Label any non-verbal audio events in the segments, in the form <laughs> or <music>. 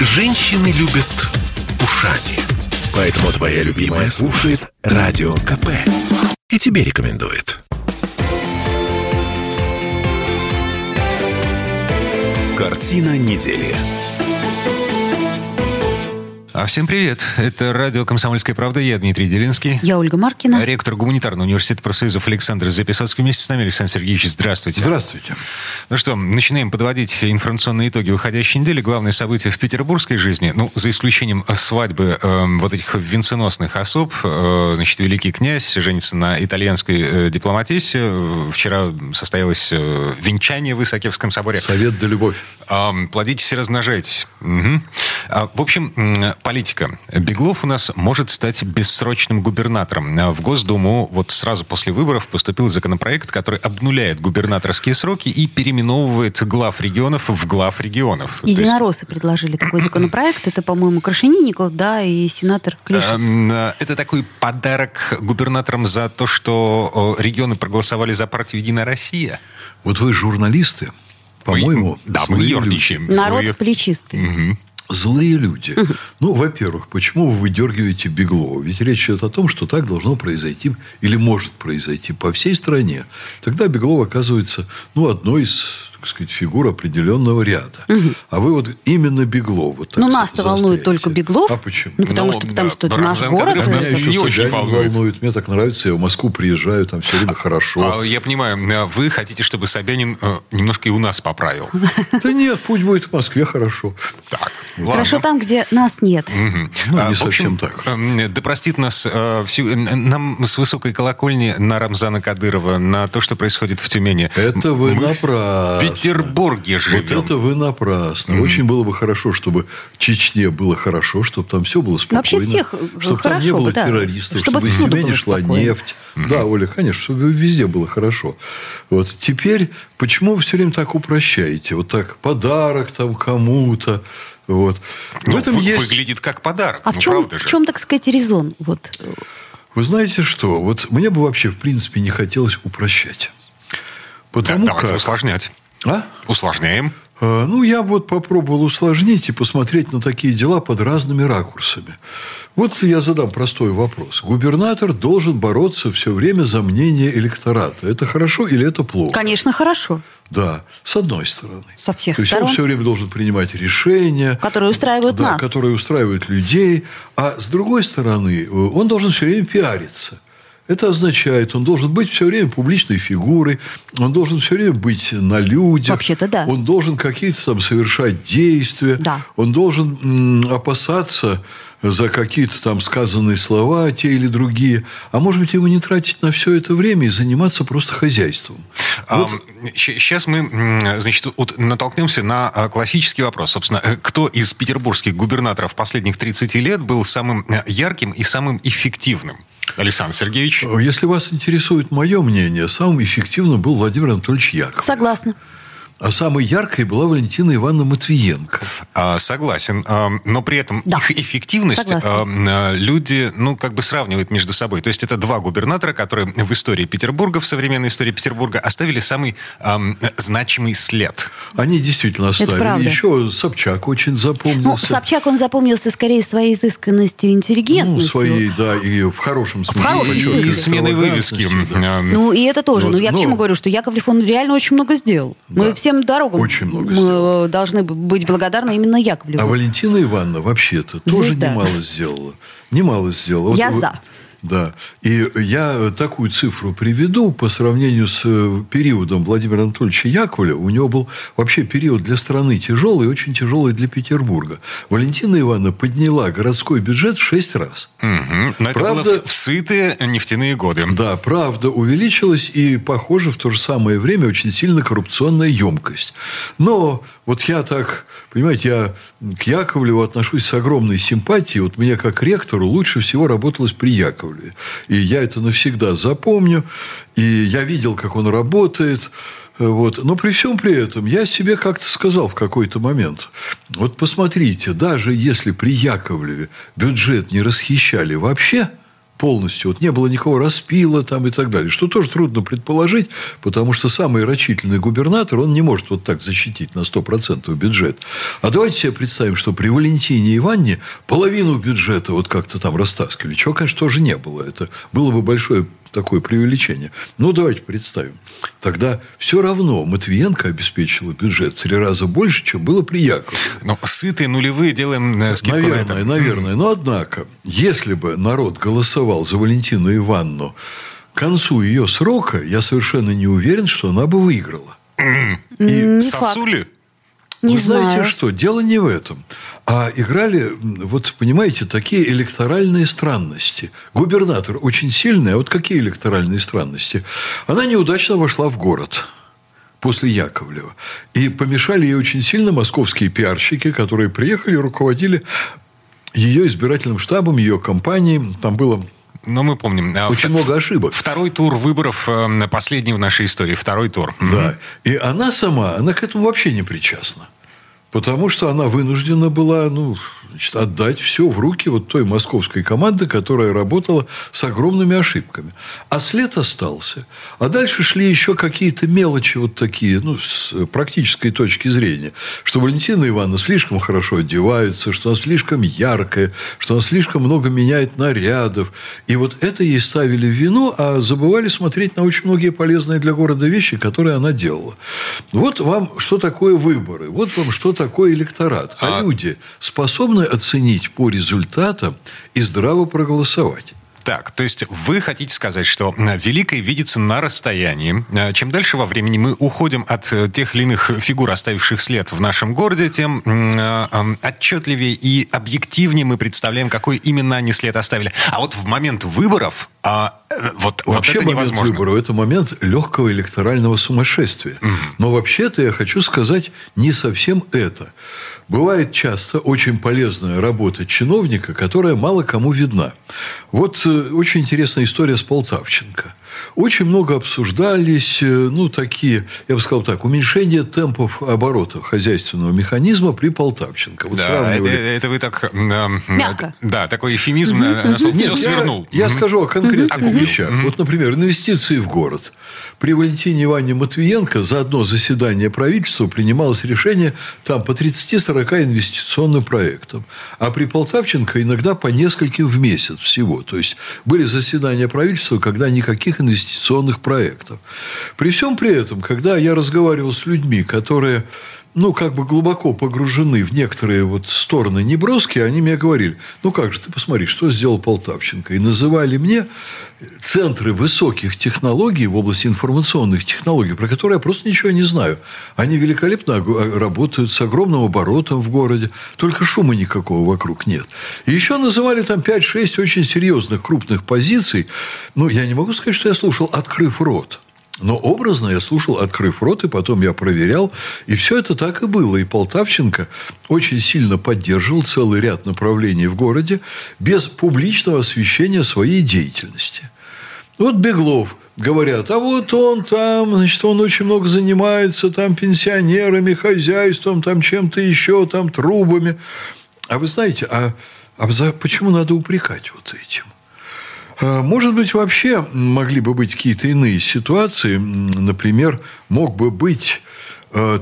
Женщины любят ушами. Поэтому твоя любимая слушает Радио КП. И тебе рекомендует. Картина недели. А всем привет. Это радио «Комсомольская правда». Я Дмитрий Делинский. Я Ольга Маркина. Ректор гуманитарного университета профсоюзов Александр Записоцкий. Вместе с нами Александр Сергеевич. Здравствуйте. Здравствуйте. Ну что, начинаем подводить информационные итоги выходящей недели. Главные события в петербургской жизни, ну, за исключением свадьбы э, вот этих венценосных особ. Э, значит, великий князь женится на итальянской э, дипломатисе. Вчера состоялось э, венчание в Исаакиевском соборе. Совет да любовь. Э, плодитесь и размножайтесь. Угу. А, в общем, политика. Беглов у нас может стать бессрочным губернатором. А в Госдуму вот сразу после выборов поступил законопроект, который обнуляет губернаторские сроки и переименовывает глав регионов в глав регионов. Единороссы есть... предложили такой законопроект. Это, по-моему, Крашенинников, да, и сенатор Клишес. А, это такой подарок губернаторам за то, что регионы проголосовали за партию «Единая Россия». Вот вы журналисты, по-моему, да, мы ерничаем. Народ плечистый. Угу злые люди. Угу. Ну, во-первых, почему вы выдергиваете Беглова? Ведь речь идет о том, что так должно произойти или может произойти по всей стране. Тогда Беглов оказывается ну, одной из так сказать, фигур определенного ряда. Угу. А вы вот именно Беглов. Вот ну, нас-то волнует только Беглов. А почему? Ну, потому, ну, что, потому да, что это наш город. Меня еще не очень волнует. волнует. Мне так нравится. Я в Москву приезжаю, там все время хорошо. А, я понимаю, а вы хотите, чтобы Собянин э, немножко и у нас поправил. Да нет, пусть будет в Москве хорошо. Так, Хорошо там, где нас нет. Ну, не совсем так. Эм, да простит нас э, нам с высокой колокольни на Рамзана Кадырова, на то, что происходит в Тюмени. Это вы напрасно. Петербурге живем. Вот это вы напрасно. Mm-hmm. Очень было бы хорошо, чтобы в Чечне было хорошо, чтобы там все было спокойно. Вообще всех чтобы хорошо, там не было да. террористов, чтобы, чтобы из Тюмени шла спокойно. нефть. Mm-hmm. Да, Оля, конечно, чтобы везде было хорошо. Вот теперь, почему вы все время так упрощаете? Вот так подарок там кому-то. Вот. в ну, этом вы, есть... Выглядит как подарок. А ну, в, чем, в чем, так сказать, резон? Вот. Вы знаете что? Вот мне бы вообще, в принципе, не хотелось упрощать. Потому да, как... усложнять. А? Усложняем. А, ну, я вот попробовал усложнить и посмотреть на такие дела под разными ракурсами. Вот я задам простой вопрос. Губернатор должен бороться все время за мнение электората. Это хорошо или это плохо? Конечно, хорошо. Да, с одной стороны. Со всех То сторон. есть он все время должен принимать решения. Которые устраивают да, нас. Которые устраивают людей. А с другой стороны, он должен все время пиариться. Это означает, он должен быть все время публичной фигурой, он должен все время быть на людях. Вообще-то да. Он должен какие-то там совершать действия. Да. Он должен м, опасаться за какие-то там сказанные слова, те или другие. А может быть, ему не тратить на все это время и заниматься просто хозяйством. Вот. Сейчас мы, значит, вот натолкнемся на а, классический вопрос. Собственно, э, кто из петербургских губернаторов последних 30 лет был самым э, ярким и самым эффективным? Александр Сергеевич? Если вас интересует мое мнение, самым эффективным был Владимир Анатольевич Яков. Согласна. А самой яркой была Валентина Ивановна Матвиенко. А, согласен. А, но при этом да. их эффективность а, люди, ну, как бы сравнивают между собой. То есть это два губернатора, которые в истории Петербурга, в современной истории Петербурга оставили самый а, значимый след. Они действительно оставили. Еще Собчак очень запомнился. Ну, Собчак, он запомнился скорее своей изысканностью и интеллигентностью. Ну, своей, да, и в хорошем смысле. В хорошем смысле. Сменой вывески. Да. Ну, и это тоже. Вот. Но я к чему говорю, что Яковлев, он реально очень много сделал. Да. Мы все всем дорогам Очень много мы сделала. должны быть благодарны именно Яковлеву. А Валентина Ивановна вообще-то тоже немало сделала. Немало сделала. Я вот, за. Да. И я такую цифру приведу по сравнению с э, периодом Владимира Анатольевича Яковлева. У него был вообще период для страны тяжелый очень тяжелый для Петербурга. Валентина Ивановна подняла городской бюджет в шесть раз. Угу. Но правда, это было в сытые нефтяные годы. Да, правда, увеличилась и, похоже, в то же самое время очень сильно коррупционная емкость. Но вот я так, понимаете, я к Яковлеву отношусь с огромной симпатией. Вот мне, как ректору, лучше всего работалось при Яковлеве. И я это навсегда запомню. И я видел, как он работает. Вот. Но при всем при этом я себе как-то сказал в какой-то момент, вот посмотрите, даже если при Яковлеве бюджет не расхищали вообще, полностью. Вот не было никакого распила там и так далее. Что тоже трудно предположить, потому что самый рачительный губернатор, он не может вот так защитить на 100% бюджет. А давайте себе представим, что при Валентине Иванне половину бюджета вот как-то там растаскивали. Чего, конечно, тоже не было. Это было бы большое такое преувеличение. Ну, давайте представим. Тогда все равно Матвиенко обеспечила бюджет в три раза больше, чем было при Яковлеве. Ну, сытые нулевые делаем э, скидку Наверное, на это. наверное. Но, однако, если бы народ голосовал за Валентину Ивановну к концу ее срока, я совершенно не уверен, что она бы выиграла. И сосули? Не Вы знаю. знаете что? Дело не в этом. А играли, вот понимаете, такие электоральные странности. Губернатор очень сильный, а вот какие электоральные странности? Она неудачно вошла в город после Яковлева. И помешали ей очень сильно московские пиарщики, которые приехали и руководили ее избирательным штабом, ее компанией. Там было но мы помним. А очень много ошибок. Второй тур выборов, э, последний в нашей истории, второй тур. Да. И она сама, она к этому вообще не причастна. Потому что она вынуждена была ну, значит, отдать все в руки вот той московской команды, которая работала с огромными ошибками. А след остался. А дальше шли еще какие-то мелочи вот такие, ну, с практической точки зрения. Что Валентина Ивановна слишком хорошо одевается, что она слишком яркая, что она слишком много меняет нарядов. И вот это ей ставили в вину, а забывали смотреть на очень многие полезные для города вещи, которые она делала. Вот вам что такое выборы, вот вам что такое электорат. А, а люди способны способны оценить по результатам и здраво проголосовать. Так, то есть вы хотите сказать, что э, великое видится на расстоянии. Э, чем дальше во времени мы уходим от э, тех или иных фигур, оставивших след в нашем городе, тем отчетливее и объективнее мы представляем, какой именно они след оставили. А вот в момент выборов а, вот, вообще вот это момент невозможно. выборов – это момент легкого электорального сумасшествия. Угу. Но вообще-то я хочу сказать не совсем это. Бывает часто очень полезная работа чиновника, которая мало кому видна. Вот э, очень интересная история с Полтавченко. Очень много обсуждались, э, ну, такие, я бы сказал так, уменьшение темпов оборота хозяйственного механизма при Полтавченко. Вот да, сравнивали... это, это вы так... Э, Мягко. Да, такой эфемизм, mm-hmm. все Нет, свернул. Я, я скажу о конкретных вещах. Вот, например, инвестиции в город – при Валентине Ивановне Матвиенко за одно заседание правительства принималось решение там по 30-40 инвестиционным проектам. А при Полтавченко иногда по нескольким в месяц всего. То есть были заседания правительства, когда никаких инвестиционных проектов. При всем при этом, когда я разговаривал с людьми, которые ну, как бы глубоко погружены в некоторые вот стороны неброские, они мне говорили, ну, как же, ты посмотри, что сделал Полтавченко. И называли мне центры высоких технологий в области информационных технологий, про которые я просто ничего не знаю. Они великолепно работают с огромным оборотом в городе, только шума никакого вокруг нет. И еще называли там 5-6 очень серьезных крупных позиций. Ну, я не могу сказать, что я слушал, открыв рот. Но образно я слушал, открыв рот, и потом я проверял. И все это так и было. И Полтавченко очень сильно поддерживал целый ряд направлений в городе без публичного освещения своей деятельности. Вот Беглов говорят, а вот он там, значит, он очень много занимается там пенсионерами, хозяйством, там чем-то еще, там трубами. А вы знаете, а, а за, почему надо упрекать вот этим? А, может быть, вообще могли бы быть какие-то иные ситуации. Например, мог бы быть Э,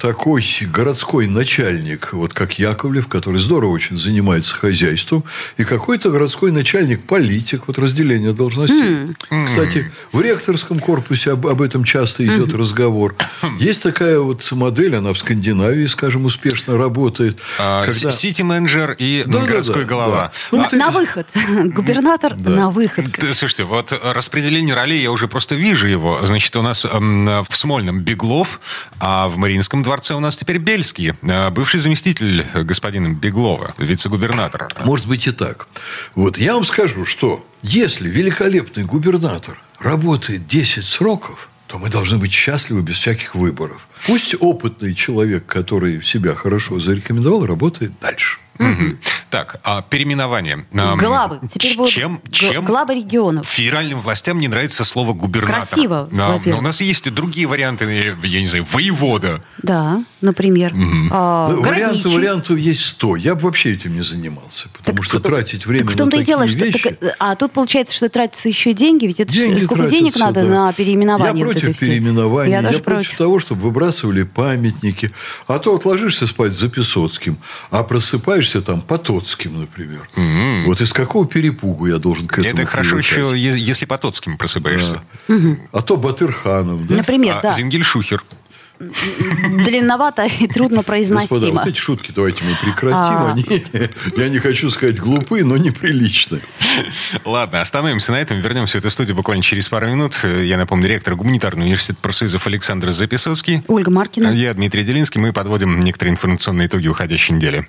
такой городской начальник, вот как Яковлев, который здорово очень занимается хозяйством, и какой-то городской начальник, политик, вот разделение должностей. Mm. Кстати, в ректорском корпусе об, об этом часто идет mm. разговор. Есть такая вот модель, она в Скандинавии, скажем, успешно работает. А, когда... Сити-менеджер и да, городской да, голова. Да. Ну, а... На выход. <laughs> <laughs> Губернатор да. на выход. Слушайте, вот распределение ролей, я уже просто вижу его. Значит, у нас в Смольном Беглов, а в Марии Мариинском дворце у нас теперь Бельский, э, бывший заместитель господина Беглова, вице-губернатора. Может быть и так. Вот я вам скажу, что если великолепный губернатор работает 10 сроков, то мы должны быть счастливы без всяких выборов. Пусть опытный человек, который себя хорошо зарекомендовал, работает дальше. Угу. Так, а переименование. Главы. Теперь будут чем, чем главы регионов. Федеральным властям не нравится слово губернатор. Красиво, а, но у нас есть и другие варианты, я не знаю, воевода. Да, например. Угу. А, Варианты, вариантов есть сто. Я бы вообще этим не занимался. Потому так, что тратить время в том-то на и дело, что вещи... так, а тут получается, что тратятся еще деньги, ведь это деньги сколько тратятся, денег надо да. на переименование. Я вот против переименования. Я, я против, против того, чтобы выбрасывали памятники. А то вот ложишься спать за Песоцким, а просыпаешься там Потоцким, например. Mm-hmm. Вот из какого перепугу я должен к этому Это хорошо привыкать? еще, если Потоцким просыпаешься. Да. Угу. А то Батырханом, да? Например, а да. Зингельшухер. длинновато и трудно произносимо. Господа, вот эти шутки давайте мы прекратим. А... Они, я не хочу сказать глупые, но неприличные. Ладно, остановимся на этом. Вернемся в эту студию буквально через пару минут. Я напомню, ректор гуманитарного университета профсоюзов Александр Записоцкий. Ольга Маркина. Я Дмитрий Делинский. Мы подводим некоторые информационные итоги уходящей недели.